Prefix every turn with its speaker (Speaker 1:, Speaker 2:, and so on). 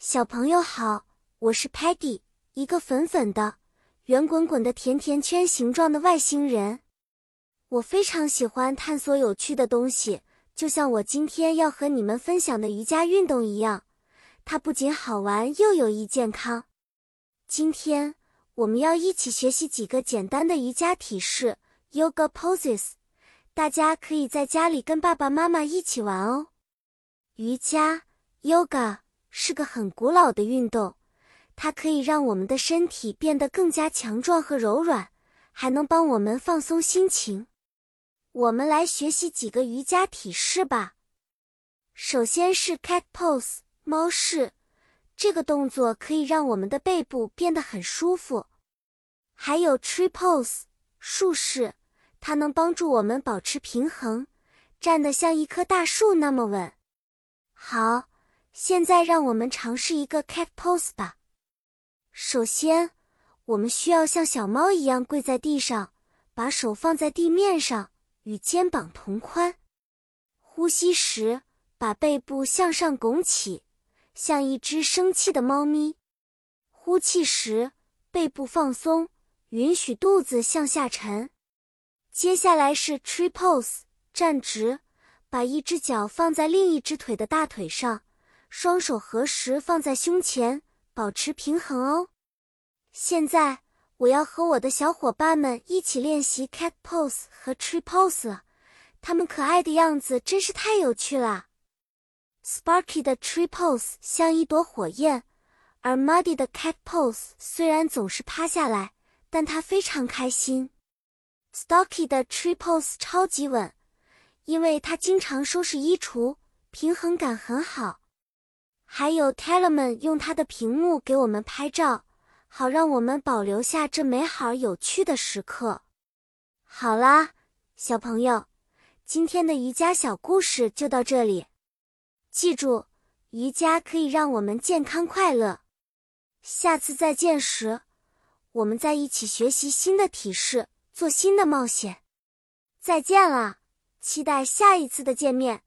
Speaker 1: 小朋友好，我是 Patty，一个粉粉的、圆滚滚的甜甜圈形状的外星人。我非常喜欢探索有趣的东西，就像我今天要和你们分享的瑜伽运动一样，它不仅好玩，又有益健康。今天我们要一起学习几个简单的瑜伽体式 （Yoga Poses），大家可以在家里跟爸爸妈妈一起玩哦。瑜伽 （Yoga） 是个很古老的运动，它可以让我们的身体变得更加强壮和柔软，还能帮我们放松心情。我们来学习几个瑜伽体式吧。首先是 Cat Pose 猫式，这个动作可以让我们的背部变得很舒服。还有 Tree Pose 树式，它能帮助我们保持平衡，站得像一棵大树那么稳。好，现在让我们尝试一个 Cat Pose 吧。首先，我们需要像小猫一样跪在地上，把手放在地面上。与肩膀同宽，呼吸时把背部向上拱起，像一只生气的猫咪。呼气时背部放松，允许肚子向下沉。接下来是 Tree Pose，站直，把一只脚放在另一只腿的大腿上，双手合十放在胸前，保持平衡哦。现在。我要和我的小伙伴们一起练习 cat pose 和 tree pose 了，他们可爱的样子真是太有趣了。Sparky 的 tree pose 像一朵火焰，而 Muddy 的 cat pose 虽然总是趴下来，但他非常开心。Stocky 的 tree pose 超级稳，因为他经常收拾衣橱，平衡感很好。还有 Tellerman 用他的屏幕给我们拍照。好，让我们保留下这美好有趣的时刻。好啦，小朋友，今天的瑜伽小故事就到这里。记住，瑜伽可以让我们健康快乐。下次再见时，我们再一起学习新的体式，做新的冒险。再见了，期待下一次的见面。